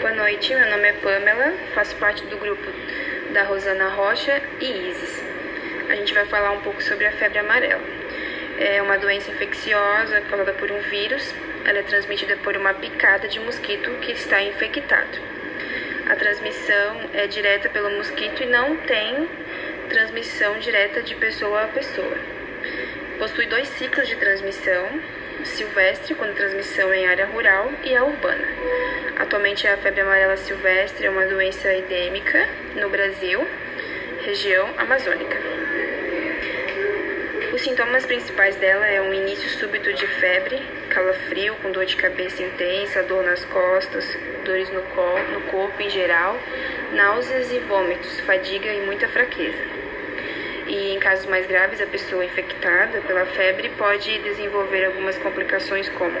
Boa noite, meu nome é Pamela, faço parte do grupo da Rosana Rocha e Isis. A gente vai falar um pouco sobre a febre amarela. É uma doença infecciosa causada por um vírus. Ela é transmitida por uma picada de mosquito que está infectado. A transmissão é direta pelo mosquito e não tem transmissão direta de pessoa a pessoa. Possui dois ciclos de transmissão, silvestre, quando transmissão em área rural, e a urbana. Atualmente a febre amarela silvestre é uma doença endêmica no Brasil, região amazônica. Os sintomas principais dela é um início súbito de febre, calafrio com dor de cabeça intensa, dor nas costas, dores no, corpo, no corpo em geral, náuseas e vômitos, fadiga e muita fraqueza. E em casos mais graves, a pessoa infectada pela febre pode desenvolver algumas complicações como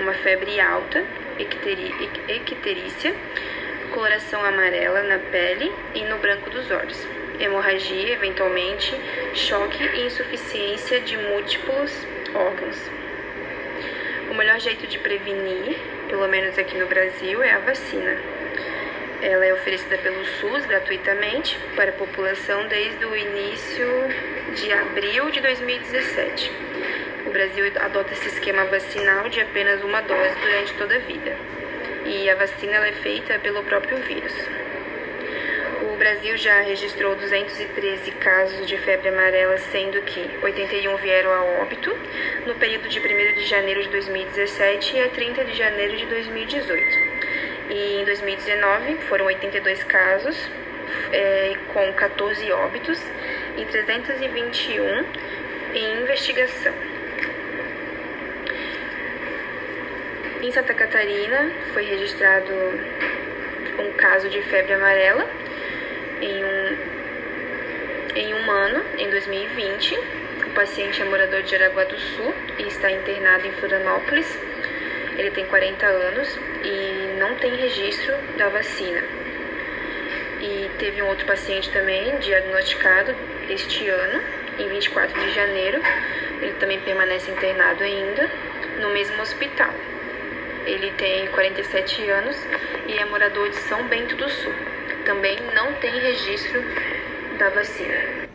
uma febre alta, icterícia, coloração amarela na pele e no branco dos olhos, hemorragia, eventualmente, choque e insuficiência de múltiplos órgãos. O melhor jeito de prevenir, pelo menos aqui no Brasil, é a vacina. Ela é oferecida pelo SUS gratuitamente para a população desde o início de abril de 2017. O Brasil adota esse esquema vacinal de apenas uma dose durante toda a vida. E a vacina é feita pelo próprio vírus. O Brasil já registrou 213 casos de febre amarela, sendo que 81 vieram a óbito no período de 1 de janeiro de 2017 a 30 de janeiro de 2018. E em 2019 foram 82 casos, é, com 14 óbitos e 321 em investigação. Em Santa Catarina foi registrado um caso de febre amarela em um, em um ano, em 2020. O paciente é morador de Jaraguá do Sul e está internado em Florianópolis. Ele tem 40 anos e não tem registro da vacina. E teve um outro paciente também diagnosticado este ano, em 24 de janeiro. Ele também permanece internado ainda no mesmo hospital. Ele tem 47 anos e é morador de São Bento do Sul. Também não tem registro da vacina.